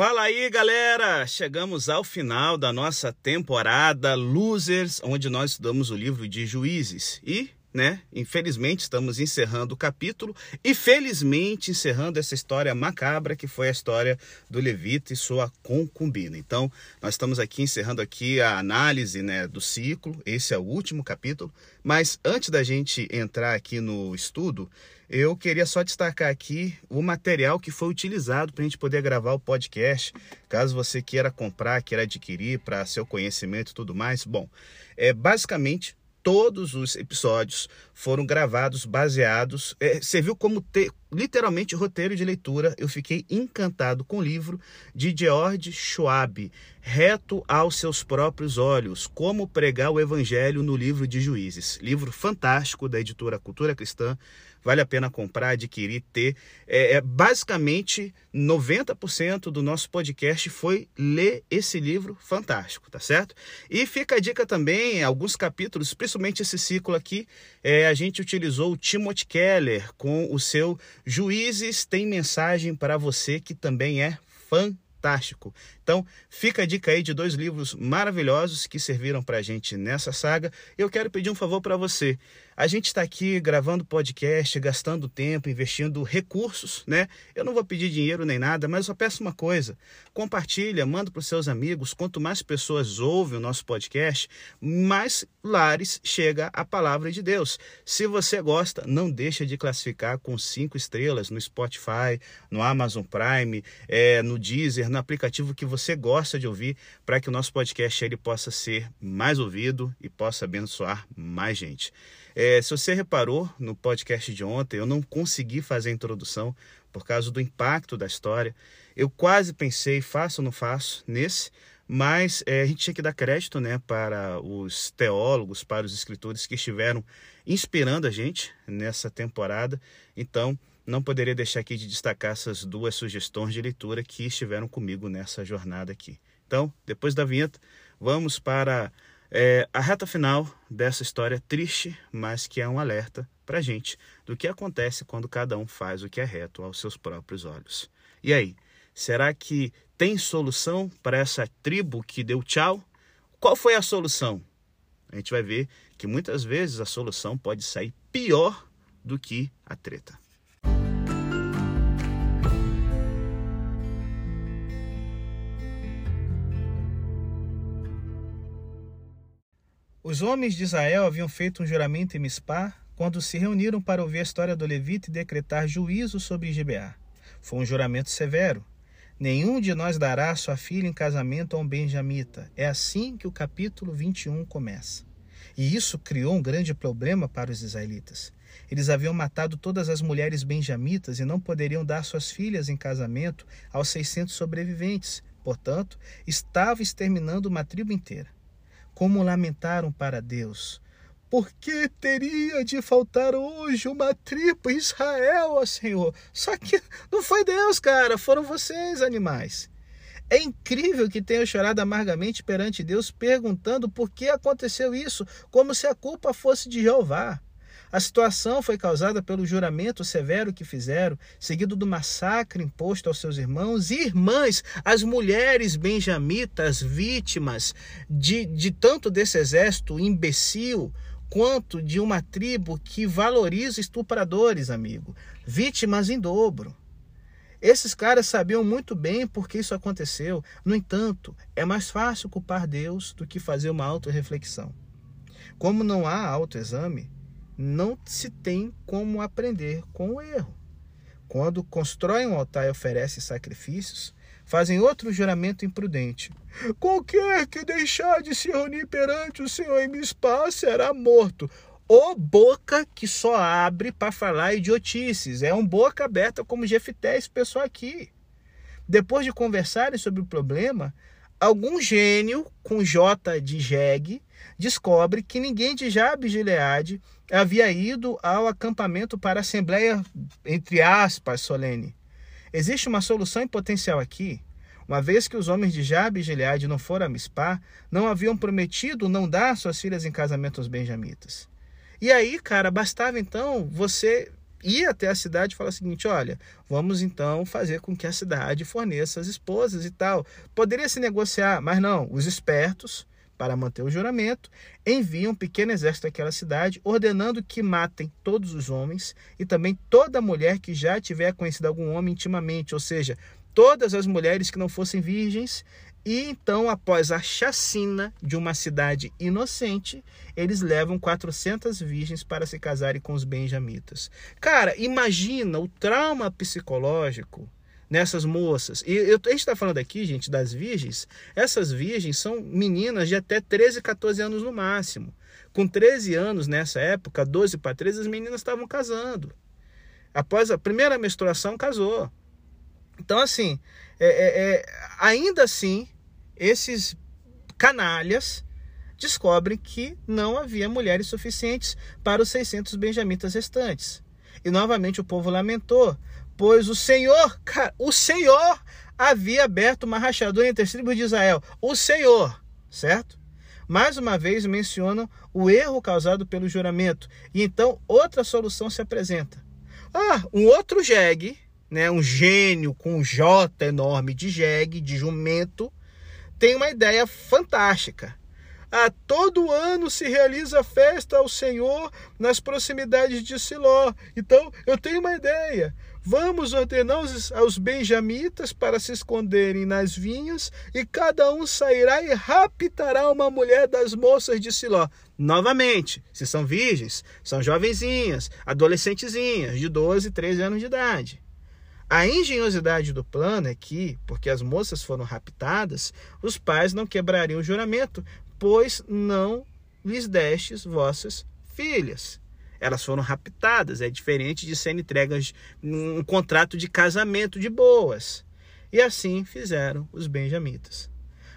Fala aí, galera! Chegamos ao final da nossa temporada Losers, onde nós estudamos o livro de Juízes. E, né, infelizmente estamos encerrando o capítulo e felizmente encerrando essa história macabra que foi a história do Levita e sua concubina. Então, nós estamos aqui encerrando aqui a análise, né, do ciclo. Esse é o último capítulo, mas antes da gente entrar aqui no estudo, eu queria só destacar aqui o material que foi utilizado para a gente poder gravar o podcast. Caso você queira comprar, queira adquirir para seu conhecimento e tudo mais. Bom, é basicamente todos os episódios foram gravados baseados. É, serviu como ter literalmente roteiro de leitura. Eu fiquei encantado com o livro de George Schwab, Reto aos seus próprios olhos: Como pregar o evangelho no livro de Juízes. Livro fantástico da editora Cultura Cristã vale a pena comprar, adquirir, ter. É, é, basicamente, 90% do nosso podcast foi ler esse livro fantástico, tá certo? E fica a dica também, alguns capítulos, principalmente esse ciclo aqui, é, a gente utilizou o Timothy Keller com o seu Juízes tem mensagem para você que também é fantástico. Então, fica a dica aí de dois livros maravilhosos que serviram para a gente nessa saga. Eu quero pedir um favor para você. A gente está aqui gravando podcast, gastando tempo, investindo recursos, né? Eu não vou pedir dinheiro nem nada, mas só peço uma coisa: compartilha, manda para os seus amigos. Quanto mais pessoas ouvem o nosso podcast, mais lares chega a palavra de Deus. Se você gosta, não deixa de classificar com cinco estrelas no Spotify, no Amazon Prime, é, no Deezer, no aplicativo que você gosta de ouvir, para que o nosso podcast ele possa ser mais ouvido e possa abençoar mais gente. É, se você reparou no podcast de ontem, eu não consegui fazer a introdução por causa do impacto da história. Eu quase pensei, faço ou não faço, nesse, mas é, a gente tinha que dar crédito né, para os teólogos, para os escritores que estiveram inspirando a gente nessa temporada. Então, não poderia deixar aqui de destacar essas duas sugestões de leitura que estiveram comigo nessa jornada aqui. Então, depois da vinheta, vamos para é, a reta final dessa história triste, mas que é um alerta para a gente do que acontece quando cada um faz o que é reto aos seus próprios olhos. E aí, será que tem solução para essa tribo que deu tchau? Qual foi a solução? A gente vai ver que muitas vezes a solução pode sair pior do que a treta. Os homens de Israel haviam feito um juramento em Mispá quando se reuniram para ouvir a história do Levita e decretar juízo sobre Gibeá. Foi um juramento severo. Nenhum de nós dará sua filha em casamento a um benjamita. É assim que o capítulo 21 começa. E isso criou um grande problema para os israelitas. Eles haviam matado todas as mulheres benjamitas e não poderiam dar suas filhas em casamento aos 600 sobreviventes. Portanto, estava exterminando uma tribo inteira como lamentaram para Deus. Por que teria de faltar hoje uma tribo Israel, ó Senhor? Só que não foi Deus, cara, foram vocês, animais. É incrível que tenham chorado amargamente perante Deus, perguntando por que aconteceu isso, como se a culpa fosse de Jeová. A situação foi causada pelo juramento severo que fizeram, seguido do massacre imposto aos seus irmãos e irmãs, as mulheres benjamitas, vítimas de, de tanto desse exército imbecil quanto de uma tribo que valoriza estupradores, amigo. Vítimas em dobro. Esses caras sabiam muito bem por que isso aconteceu. No entanto, é mais fácil culpar Deus do que fazer uma autorreflexão. Como não há autoexame, não se tem como aprender com o erro. Quando constroem um altar e oferecem sacrifícios, fazem outro juramento imprudente. Qualquer que deixar de se reunir perante o Senhor em Mispá será morto. Ô boca que só abre para falar idiotices. É um boca aberta como Jefté, esse pessoal aqui. Depois de conversarem sobre o problema, algum gênio com J de jegue descobre que ninguém de Jabes de Gileade havia ido ao acampamento para a assembleia, entre aspas, solene. Existe uma solução em potencial aqui. Uma vez que os homens de Jabes de Gileade não foram a Mispá, não haviam prometido não dar suas filhas em casamento aos benjamitas. E aí, cara, bastava então você ir até a cidade e falar o seguinte: olha, vamos então fazer com que a cidade forneça as esposas e tal. Poderia se negociar, mas não. Os espertos, para manter o juramento, enviam um pequeno exército àquela cidade, ordenando que matem todos os homens e também toda mulher que já tiver conhecido algum homem intimamente, ou seja, todas as mulheres que não fossem virgens e então, após a chacina de uma cidade inocente, eles levam 400 virgens para se casarem com os benjamitas. Cara, imagina o trauma psicológico nessas moças. E eu, a gente está falando aqui, gente, das virgens. Essas virgens são meninas de até 13, 14 anos no máximo. Com 13 anos nessa época, 12 para 13, as meninas estavam casando. Após a primeira menstruação, casou. Então, assim, é, é, é, ainda assim, esses canalhas descobrem que não havia mulheres suficientes para os 600 benjamitas restantes. E novamente o povo lamentou, pois o Senhor, o Senhor havia aberto uma rachadura entre as tribos de Israel. O Senhor, certo? Mais uma vez mencionam o erro causado pelo juramento. E então outra solução se apresenta. Ah, um outro jegue né, um gênio com um J enorme de jegue, de jumento, tem uma ideia fantástica. A todo ano se realiza festa ao Senhor nas proximidades de Siló. Então, eu tenho uma ideia. Vamos ordenar aos benjamitas para se esconderem nas vinhas, e cada um sairá e raptará uma mulher das moças de Siló. Novamente, se são virgens, são jovenzinhas, adolescentezinhas, de 12, 13 anos de idade. A engenhosidade do plano é que, porque as moças foram raptadas, os pais não quebrariam o juramento, pois não lhes destes vossas filhas. Elas foram raptadas, é diferente de serem entregas num contrato de casamento de boas. E assim fizeram os benjamitas.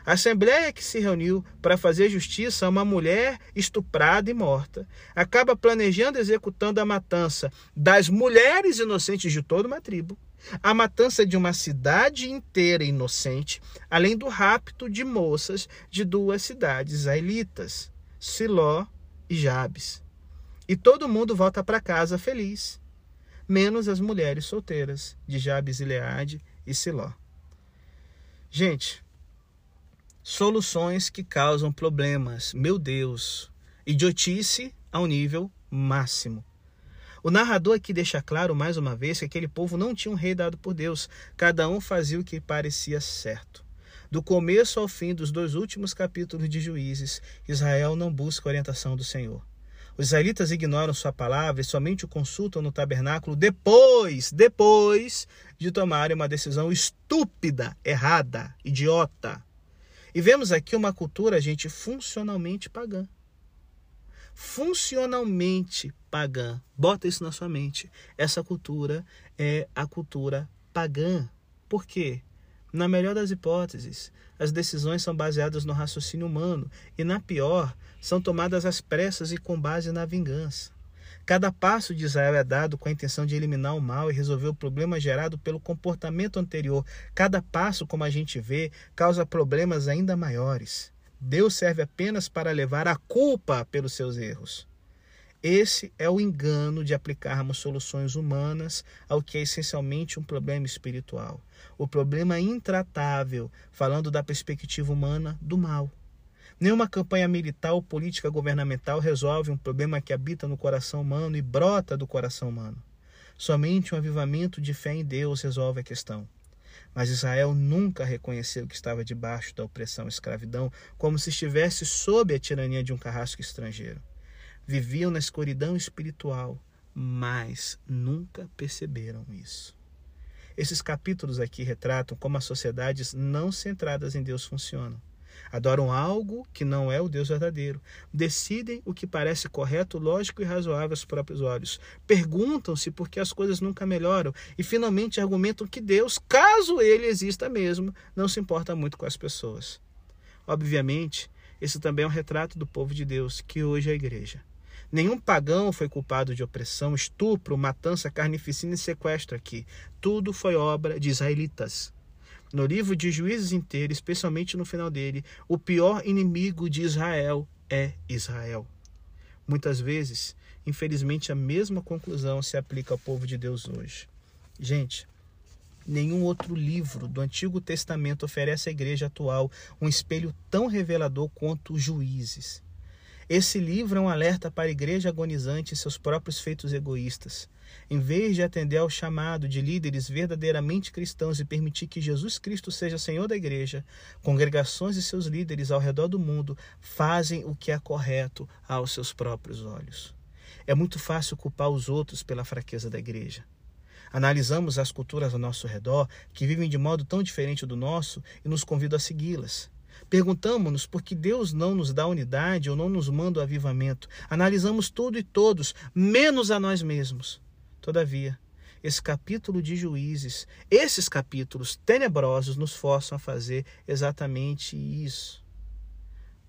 A assembleia que se reuniu para fazer justiça a uma mulher estuprada e morta acaba planejando e executando a matança das mulheres inocentes de toda uma tribo a matança de uma cidade inteira inocente, além do rapto de moças de duas cidades israelitas, Siló e Jabes. E todo mundo volta para casa feliz, menos as mulheres solteiras de Jabes e Leade e Siló. Gente, soluções que causam problemas, meu Deus, idiotice ao nível máximo. O narrador aqui deixa claro mais uma vez que aquele povo não tinha um rei dado por Deus, cada um fazia o que parecia certo. Do começo ao fim dos dois últimos capítulos de Juízes, Israel não busca orientação do Senhor. Os israelitas ignoram sua palavra e somente o consultam no tabernáculo depois, depois de tomarem uma decisão estúpida, errada, idiota. E vemos aqui uma cultura, gente, funcionalmente pagã funcionalmente pagã. Bota isso na sua mente. Essa cultura é a cultura pagã. Por quê? Na melhor das hipóteses, as decisões são baseadas no raciocínio humano e, na pior, são tomadas às pressas e com base na vingança. Cada passo de Israel é dado com a intenção de eliminar o mal e resolver o problema gerado pelo comportamento anterior. Cada passo, como a gente vê, causa problemas ainda maiores. Deus serve apenas para levar a culpa pelos seus erros. Esse é o engano de aplicarmos soluções humanas ao que é essencialmente um problema espiritual. O problema intratável, falando da perspectiva humana do mal. Nenhuma campanha militar ou política governamental resolve um problema que habita no coração humano e brota do coração humano. Somente um avivamento de fé em Deus resolve a questão. Mas Israel nunca reconheceu que estava debaixo da opressão e escravidão, como se estivesse sob a tirania de um carrasco estrangeiro. Viviam na escuridão espiritual, mas nunca perceberam isso. Esses capítulos aqui retratam como as sociedades não centradas em Deus funcionam adoram algo que não é o Deus verdadeiro, decidem o que parece correto, lógico e razoável aos próprios olhos, perguntam-se por que as coisas nunca melhoram e finalmente argumentam que Deus, caso ele exista mesmo, não se importa muito com as pessoas. Obviamente, esse também é um retrato do povo de Deus, que hoje é a igreja. Nenhum pagão foi culpado de opressão, estupro, matança, carnificina e sequestro aqui. Tudo foi obra de israelitas. No livro de Juízes inteiro, especialmente no final dele, o pior inimigo de Israel é Israel. Muitas vezes, infelizmente, a mesma conclusão se aplica ao povo de Deus hoje. Gente, nenhum outro livro do Antigo Testamento oferece à igreja atual um espelho tão revelador quanto Juízes. Esse livro é um alerta para a igreja agonizante e seus próprios feitos egoístas. Em vez de atender ao chamado de líderes verdadeiramente cristãos e permitir que Jesus Cristo seja Senhor da igreja, congregações e seus líderes ao redor do mundo fazem o que é correto aos seus próprios olhos. É muito fácil culpar os outros pela fraqueza da igreja. Analisamos as culturas ao nosso redor, que vivem de modo tão diferente do nosso, e nos convidam a segui-las. Perguntamos-nos por que Deus não nos dá unidade ou não nos manda o avivamento. Analisamos tudo e todos, menos a nós mesmos. Todavia, esse capítulo de Juízes, esses capítulos tenebrosos nos forçam a fazer exatamente isso.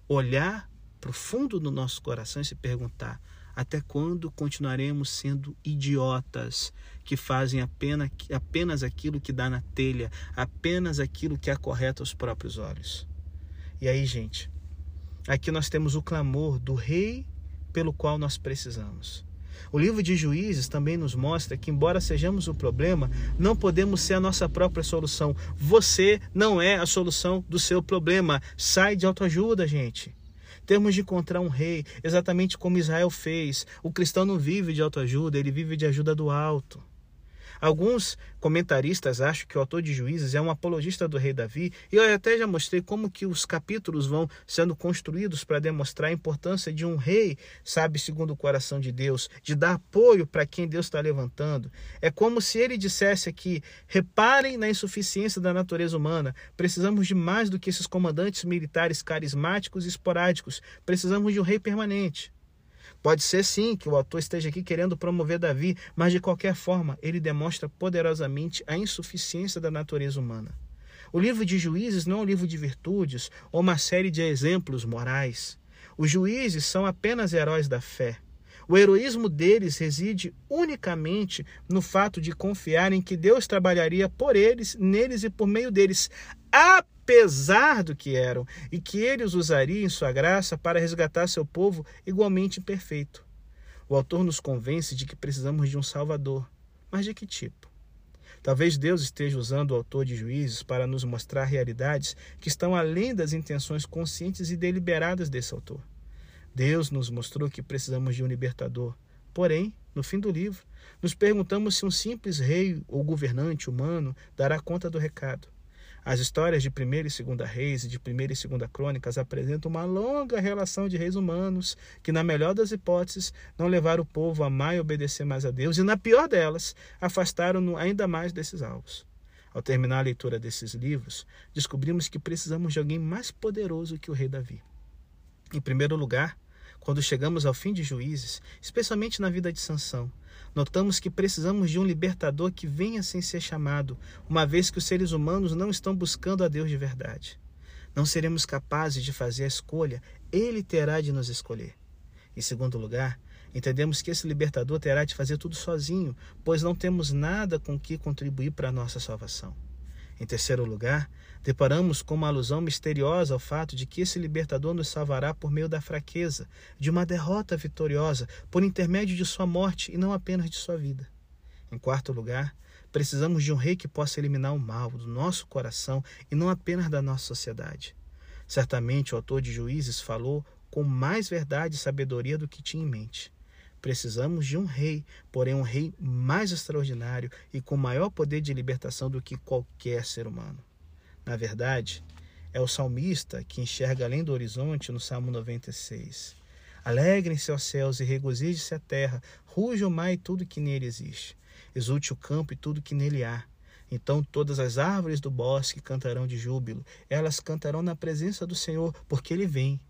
Olhar para o fundo do nosso coração e se perguntar: até quando continuaremos sendo idiotas que fazem apenas, apenas aquilo que dá na telha, apenas aquilo que acorreta os próprios olhos? E aí, gente, aqui nós temos o clamor do rei pelo qual nós precisamos. O livro de Juízes também nos mostra que, embora sejamos o problema, não podemos ser a nossa própria solução. Você não é a solução do seu problema. Sai de autoajuda, gente. Temos de encontrar um rei, exatamente como Israel fez. O cristão não vive de autoajuda, ele vive de ajuda do alto. Alguns comentaristas acham que o autor de Juízes é um apologista do rei Davi, e eu até já mostrei como que os capítulos vão sendo construídos para demonstrar a importância de um rei, sabe, segundo o coração de Deus, de dar apoio para quem Deus está levantando. É como se ele dissesse aqui: reparem na insuficiência da natureza humana. Precisamos de mais do que esses comandantes militares carismáticos e esporádicos. Precisamos de um rei permanente. Pode ser sim que o autor esteja aqui querendo promover Davi, mas de qualquer forma ele demonstra poderosamente a insuficiência da natureza humana. O livro de Juízes não é um livro de virtudes ou uma série de exemplos morais. Os juízes são apenas heróis da fé. O heroísmo deles reside unicamente no fato de confiar em que Deus trabalharia por eles, neles e por meio deles, do que eram, e que ele os usaria em sua graça para resgatar seu povo igualmente imperfeito. O autor nos convence de que precisamos de um Salvador. Mas de que tipo? Talvez Deus esteja usando o autor de juízes para nos mostrar realidades que estão além das intenções conscientes e deliberadas desse autor. Deus nos mostrou que precisamos de um libertador. Porém, no fim do livro, nos perguntamos se um simples rei ou governante humano dará conta do recado. As histórias de 1 e 2 Reis e de 1 e 2 Crônicas apresentam uma longa relação de reis humanos que, na melhor das hipóteses, não levaram o povo a amar e obedecer mais a Deus, e, na pior delas, afastaram-no ainda mais desses alvos. Ao terminar a leitura desses livros, descobrimos que precisamos de alguém mais poderoso que o rei Davi. Em primeiro lugar, quando chegamos ao fim de Juízes, especialmente na vida de Sansão, notamos que precisamos de um libertador que venha sem ser chamado, uma vez que os seres humanos não estão buscando a Deus de verdade. Não seremos capazes de fazer a escolha, ele terá de nos escolher. Em segundo lugar, entendemos que esse libertador terá de fazer tudo sozinho, pois não temos nada com que contribuir para a nossa salvação. Em terceiro lugar, deparamos com uma alusão misteriosa ao fato de que esse libertador nos salvará por meio da fraqueza, de uma derrota vitoriosa, por intermédio de sua morte e não apenas de sua vida. Em quarto lugar, precisamos de um rei que possa eliminar o mal do nosso coração e não apenas da nossa sociedade. Certamente o autor de Juízes falou com mais verdade e sabedoria do que tinha em mente. Precisamos de um rei, porém um rei mais extraordinário e com maior poder de libertação do que qualquer ser humano. Na verdade, é o salmista que enxerga além do horizonte no Salmo 96. Alegrem-se os céus e regozije-se a terra, ruja o mar e tudo que nele existe. Exulte o campo e tudo que nele há. Então todas as árvores do bosque cantarão de júbilo, elas cantarão na presença do Senhor, porque ele vem.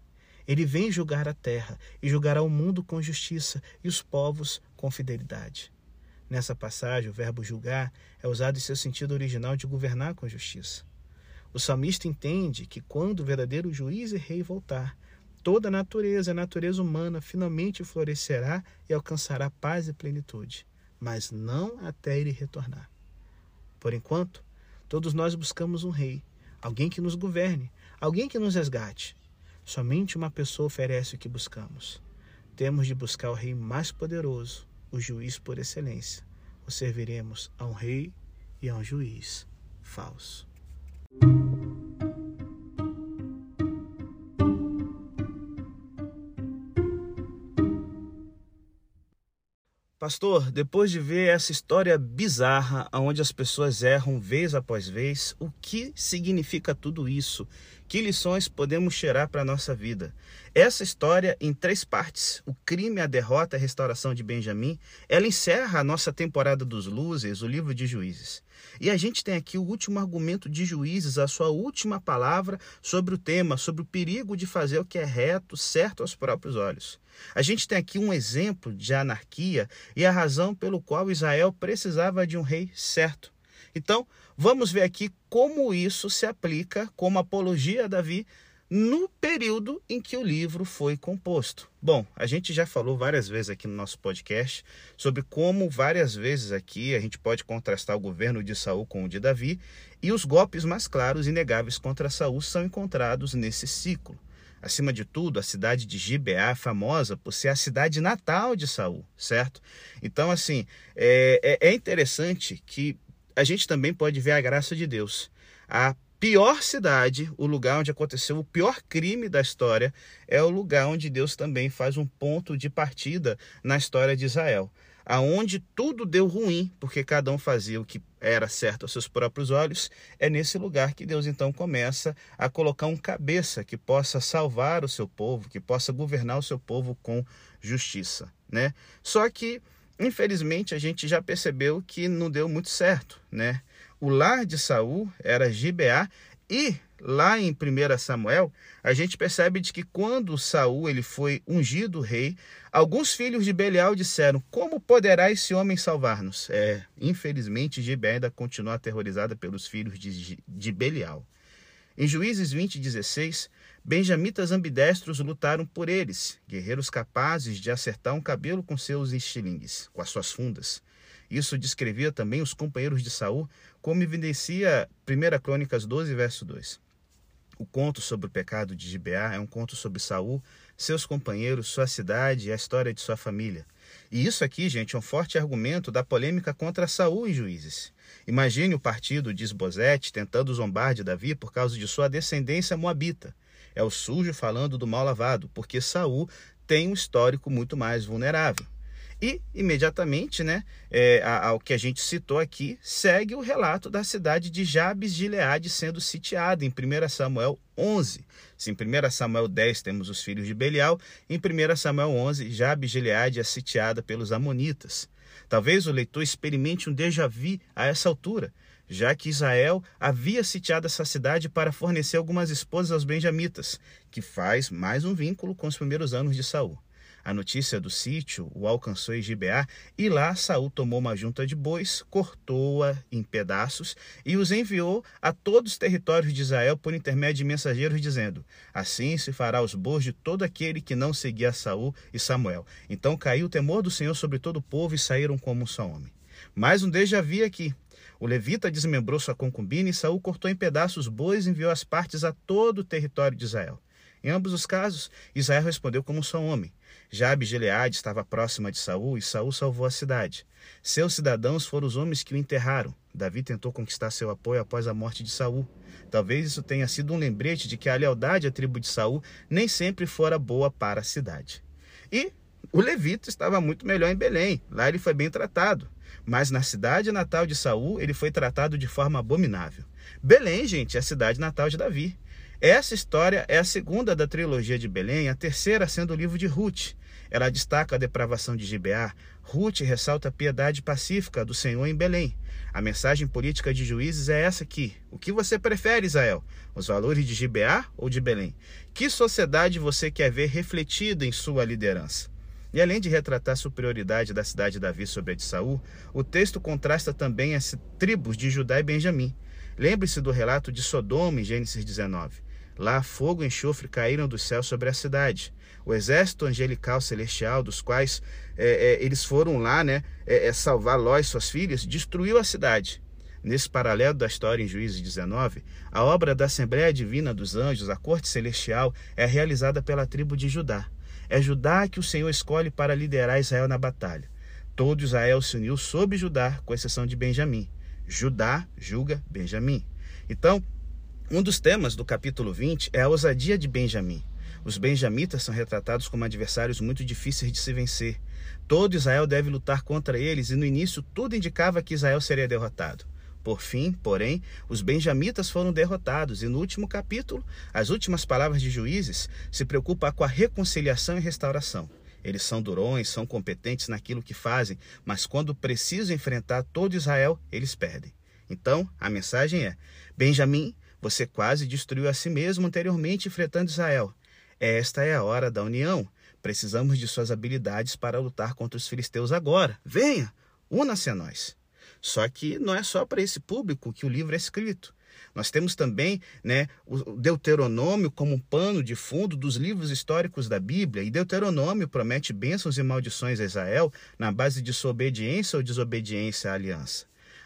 Ele vem julgar a terra e julgará o mundo com justiça e os povos com fidelidade. Nessa passagem, o verbo julgar é usado em seu sentido original de governar com justiça. O salmista entende que quando o verdadeiro juiz e rei voltar, toda a natureza, a natureza humana, finalmente florescerá e alcançará paz e plenitude, mas não até ele retornar. Por enquanto, todos nós buscamos um rei, alguém que nos governe, alguém que nos resgate, Somente uma pessoa oferece o que buscamos. temos de buscar o rei mais poderoso, o juiz por excelência. Ou serviremos a um rei e a um juiz falso. Pastor, depois de ver essa história bizarra, onde as pessoas erram vez após vez, o que significa tudo isso? Que lições podemos tirar para a nossa vida? Essa história, em três partes, o crime, a derrota e a restauração de Benjamim, ela encerra a nossa temporada dos Luzes, o livro de Juízes. E a gente tem aqui o último argumento de Juízes, a sua última palavra sobre o tema, sobre o perigo de fazer o que é reto, certo aos próprios olhos. A gente tem aqui um exemplo de anarquia e a razão pelo qual Israel precisava de um rei certo. Então, vamos ver aqui como isso se aplica como apologia a Davi no período em que o livro foi composto. Bom, a gente já falou várias vezes aqui no nosso podcast sobre como várias vezes aqui a gente pode contrastar o governo de Saul com o de Davi e os golpes mais claros e inegáveis contra Saul são encontrados nesse ciclo. Acima de tudo, a cidade de Gibeá é famosa por ser a cidade natal de Saul, certo? Então, assim, é, é, é interessante que a gente também pode ver a graça de Deus. A pior cidade, o lugar onde aconteceu o pior crime da história, é o lugar onde Deus também faz um ponto de partida na história de Israel aonde tudo deu ruim, porque cada um fazia o que era certo aos seus próprios olhos, é nesse lugar que Deus então começa a colocar um cabeça que possa salvar o seu povo, que possa governar o seu povo com justiça, né? Só que infelizmente a gente já percebeu que não deu muito certo, né? O lar de Saul era Gibeá e lá em 1 Samuel, a gente percebe de que quando Saul ele foi ungido rei, alguns filhos de Belial disseram: "Como poderá esse homem salvar-nos?" É, infelizmente Gibeá ainda continua aterrorizada pelos filhos de, de Belial. Em Juízes 20, 16, benjamitas ambidestros lutaram por eles, guerreiros capazes de acertar um cabelo com seus estilingues, com as suas fundas. Isso descrevia também os companheiros de Saul, como evidencia 1 Crônicas 12, verso 2. O conto sobre o pecado de Gibeá é um conto sobre Saul, seus companheiros, sua cidade e a história de sua família. E isso aqui, gente, é um forte argumento da polêmica contra Saul em Juízes. Imagine o partido de Esbozete tentando zombar de Davi por causa de sua descendência moabita. É o sujo falando do mal lavado, porque Saul tem um histórico muito mais vulnerável. E, imediatamente, né, é, ao que a gente citou aqui, segue o relato da cidade de Jabes de Gileade sendo sitiada em 1 Samuel 11. Se em 1 Samuel 10 temos os filhos de Belial, em 1 Samuel 11, Jabes de Gileade é sitiada pelos amonitas. Talvez o leitor experimente um déjà vu a essa altura, já que Israel havia sitiado essa cidade para fornecer algumas esposas aos benjamitas, que faz mais um vínculo com os primeiros anos de Saul. A notícia do sítio o alcançou em Gibeá, e lá Saul tomou uma junta de bois, cortou-a em pedaços e os enviou a todos os territórios de Israel por intermédio de mensageiros, dizendo: Assim se fará os bois de todo aquele que não seguia Saul e Samuel. Então caiu o temor do Senhor sobre todo o povo e saíram como um só homem. Mais um déjà vu aqui. O levita desmembrou sua concubina e Saul cortou em pedaços os bois e enviou as partes a todo o território de Israel. Em ambos os casos, Israel respondeu como um só homem. Jabe Gileade estava próxima de Saul e Saul salvou a cidade. Seus cidadãos foram os homens que o enterraram. Davi tentou conquistar seu apoio após a morte de Saul. Talvez isso tenha sido um lembrete de que a lealdade à tribo de Saul nem sempre fora boa para a cidade. E o levita estava muito melhor em Belém. Lá ele foi bem tratado. Mas na cidade natal de Saul, ele foi tratado de forma abominável. Belém, gente, é a cidade natal de Davi. Essa história é a segunda da trilogia de Belém, a terceira sendo o livro de Ruth. Ela destaca a depravação de Gibeá. Ruth ressalta a piedade pacífica do Senhor em Belém. A mensagem política de Juízes é essa aqui. O que você prefere, Israel? Os valores de Gibeá ou de Belém? Que sociedade você quer ver refletida em sua liderança? E além de retratar a superioridade da cidade de Davi sobre a de Saul, o texto contrasta também as tribos de Judá e Benjamim. Lembre-se do relato de Sodoma em Gênesis 19. Lá fogo e enxofre caíram do céu sobre a cidade o exército angelical celestial, dos quais é, é, eles foram lá né, é, é salvar Ló e suas filhas, destruiu a cidade. Nesse paralelo da história em Juízes 19, a obra da Assembleia Divina dos Anjos, a Corte Celestial, é realizada pela tribo de Judá. É Judá que o Senhor escolhe para liderar Israel na batalha. Todo Israel se uniu sob Judá, com exceção de Benjamim. Judá julga Benjamim. Então, um dos temas do capítulo 20 é a ousadia de Benjamim. Os benjamitas são retratados como adversários muito difíceis de se vencer. Todo Israel deve lutar contra eles e no início tudo indicava que Israel seria derrotado. Por fim, porém, os benjamitas foram derrotados e no último capítulo, as últimas palavras de Juízes se preocupam com a reconciliação e restauração. Eles são durões, são competentes naquilo que fazem, mas quando precisam enfrentar todo Israel, eles perdem. Então, a mensagem é: Benjamim, você quase destruiu a si mesmo anteriormente enfrentando Israel. Esta é a hora da união. Precisamos de suas habilidades para lutar contra os filisteus agora. Venha, una-se a nós. Só que não é só para esse público que o livro é escrito. Nós temos também né, o Deuteronômio como um pano de fundo dos livros históricos da Bíblia, e Deuteronômio promete bênçãos e maldições a Israel na base de sua obediência ou desobediência à aliança.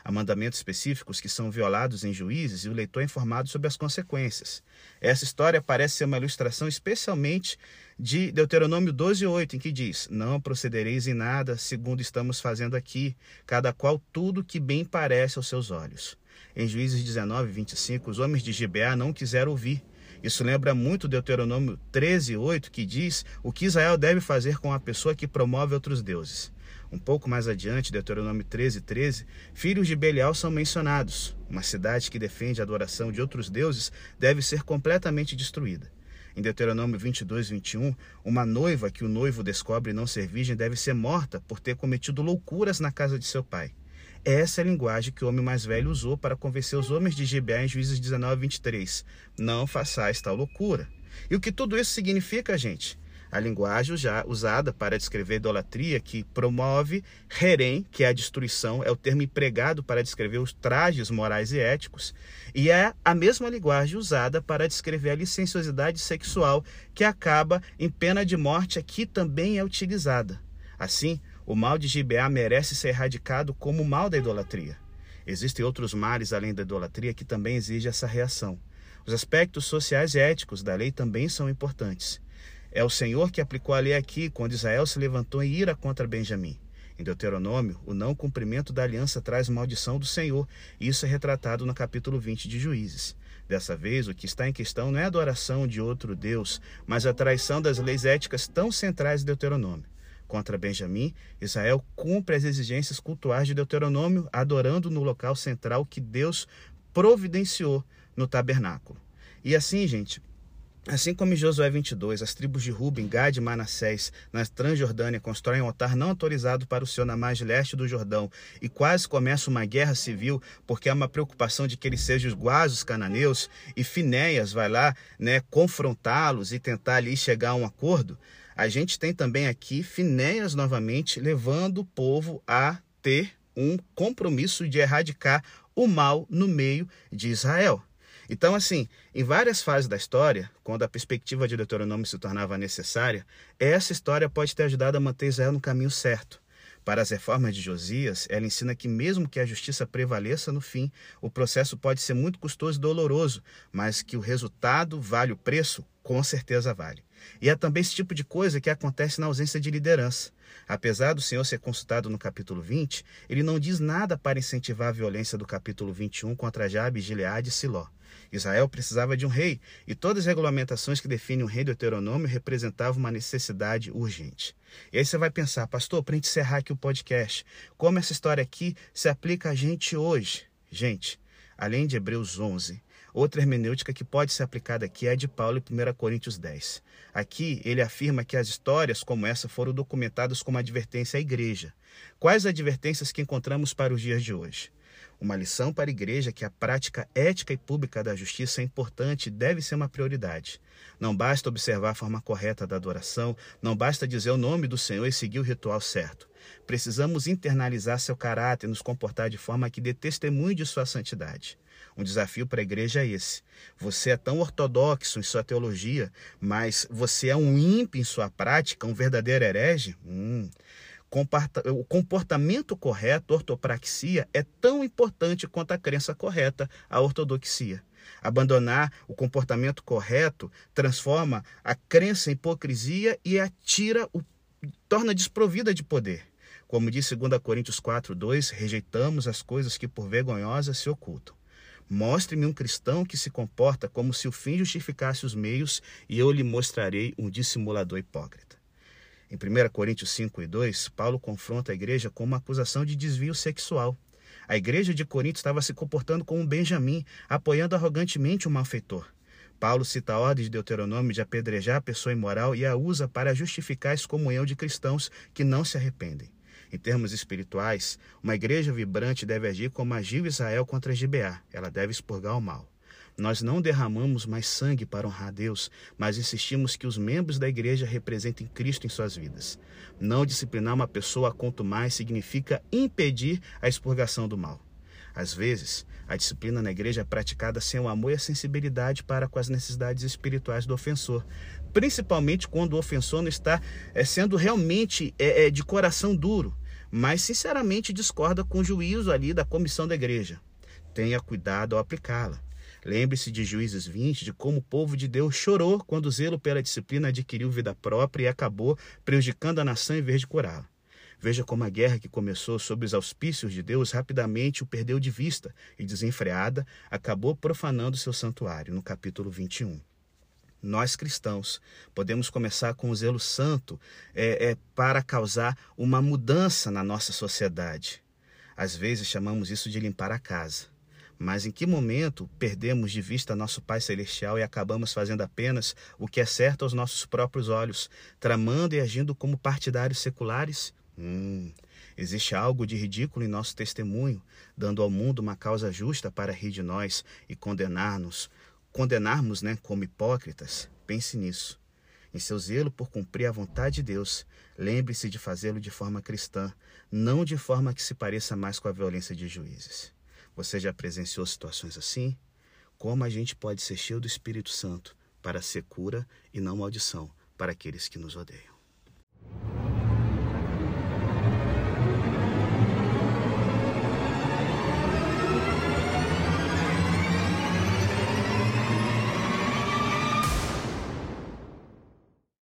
Há mandamentos específicos que são violados em juízes e o leitor é informado sobre as consequências. Essa história parece ser uma ilustração especialmente de Deuteronômio 12:8, em que diz: Não procedereis em nada segundo estamos fazendo aqui, cada qual tudo que bem parece aos seus olhos. Em Juízes 19, 25, os homens de Gibeá não quiseram ouvir. Isso lembra muito Deuteronômio 13:8, que diz o que Israel deve fazer com a pessoa que promove outros deuses. Um pouco mais adiante, Deuteronômio 13, 13, filhos de Belial são mencionados. Uma cidade que defende a adoração de outros deuses deve ser completamente destruída. Em Deuteronômio 22, 21, uma noiva que o noivo descobre não ser virgem deve ser morta por ter cometido loucuras na casa de seu pai. Essa é a linguagem que o homem mais velho usou para convencer os homens de Gibeá em Juízes 19, 23. Não façais tal loucura. E o que tudo isso significa, gente? A linguagem já usada para descrever idolatria que promove herem, que é a destruição, é o termo empregado para descrever os trajes morais e éticos, e é a mesma linguagem usada para descrever a licenciosidade sexual que acaba em pena de morte aqui também é utilizada. Assim, o mal de Gibeá merece ser erradicado como o mal da idolatria. Existem outros males além da idolatria que também exigem essa reação. Os aspectos sociais e éticos da lei também são importantes. É o Senhor que aplicou a lei aqui, quando Israel se levantou em ira contra Benjamim. Em Deuteronômio, o não cumprimento da aliança traz maldição do Senhor, e isso é retratado no capítulo 20 de Juízes. Dessa vez, o que está em questão não é a adoração de outro Deus, mas a traição das leis éticas tão centrais de Deuteronômio. Contra Benjamim, Israel cumpre as exigências cultuais de Deuteronômio, adorando no local central que Deus providenciou no tabernáculo. E assim, gente, Assim como em Josué 22, as tribos de Ruben, Gad e Manassés, na Transjordânia, constroem um altar não autorizado para o Senhor na margem leste do Jordão e quase começa uma guerra civil porque há uma preocupação de que eles sejam os cananeus e Finéias vai lá né, confrontá-los e tentar ali chegar a um acordo, a gente tem também aqui Finéias novamente levando o povo a ter um compromisso de erradicar o mal no meio de Israel. Então, assim, em várias fases da história, quando a perspectiva de Deuteronômio se tornava necessária, essa história pode ter ajudado a manter Israel no caminho certo. Para as reformas de Josias, ela ensina que, mesmo que a justiça prevaleça no fim, o processo pode ser muito custoso e doloroso, mas que o resultado vale o preço, com certeza vale. E é também esse tipo de coisa que acontece na ausência de liderança. Apesar do Senhor ser consultado no capítulo 20, ele não diz nada para incentivar a violência do capítulo 21 contra Jabe, Gileade e Siló. Israel precisava de um rei, e todas as regulamentações que definem o rei do Deuteronômio representavam uma necessidade urgente. E aí você vai pensar, pastor, para encerrar aqui o podcast, como essa história aqui se aplica a gente hoje? Gente, além de Hebreus 11, Outra hermenêutica que pode ser aplicada aqui é a de Paulo em 1 Coríntios 10. Aqui ele afirma que as histórias como essa foram documentadas como advertência à igreja. Quais advertências que encontramos para os dias de hoje? Uma lição para a igreja que a prática ética e pública da justiça é importante e deve ser uma prioridade. Não basta observar a forma correta da adoração, não basta dizer o nome do Senhor e seguir o ritual certo. Precisamos internalizar seu caráter e nos comportar de forma que dê testemunho de sua santidade. Um desafio para a igreja é esse. Você é tão ortodoxo em sua teologia, mas você é um ímpio em sua prática, um verdadeiro herege? Hum o comportamento correto, ortopraxia, é tão importante quanto a crença correta, a ortodoxia. Abandonar o comportamento correto transforma a crença em hipocrisia e a tira o torna desprovida de poder. Como diz 2 Coríntios 4, 2, rejeitamos as coisas que por vergonhosas se ocultam. Mostre-me um cristão que se comporta como se o fim justificasse os meios, e eu lhe mostrarei um dissimulador hipócrita. Em 1 Coríntios 5 e 2, Paulo confronta a igreja com uma acusação de desvio sexual. A igreja de Corinto estava se comportando como um Benjamim, apoiando arrogantemente o malfeitor. Paulo cita a ordem de Deuteronômio de apedrejar a pessoa imoral e a usa para justificar a excomunhão de cristãos que não se arrependem. Em termos espirituais, uma igreja vibrante deve agir como agiu Israel contra Gibeá. Ela deve expurgar o mal. Nós não derramamos mais sangue para honrar Deus, mas insistimos que os membros da igreja representem Cristo em suas vidas. Não disciplinar uma pessoa quanto mais significa impedir a expurgação do mal. Às vezes, a disciplina na igreja é praticada sem o amor e a sensibilidade para com as necessidades espirituais do ofensor, principalmente quando o ofensor não está é, sendo realmente é, é, de coração duro, mas sinceramente discorda com o juízo ali da comissão da igreja. Tenha cuidado ao aplicá-la. Lembre-se de Juízes 20, de como o povo de Deus chorou quando o zelo pela disciplina adquiriu vida própria e acabou prejudicando a nação em vez de curá-la. Veja como a guerra que começou sob os auspícios de Deus rapidamente o perdeu de vista e, desenfreada, acabou profanando seu santuário, no capítulo 21. Nós cristãos podemos começar com o zelo santo é, é, para causar uma mudança na nossa sociedade. Às vezes chamamos isso de limpar a casa. Mas em que momento perdemos de vista nosso Pai Celestial e acabamos fazendo apenas o que é certo aos nossos próprios olhos, tramando e agindo como partidários seculares? Hum, existe algo de ridículo em nosso testemunho, dando ao mundo uma causa justa para rir de nós e condenar-nos, condenarmos né, como hipócritas? Pense nisso. Em seu zelo por cumprir a vontade de Deus, lembre-se de fazê-lo de forma cristã, não de forma que se pareça mais com a violência de juízes. Você já presenciou situações assim? Como a gente pode ser cheio do Espírito Santo para ser cura e não maldição para aqueles que nos odeiam?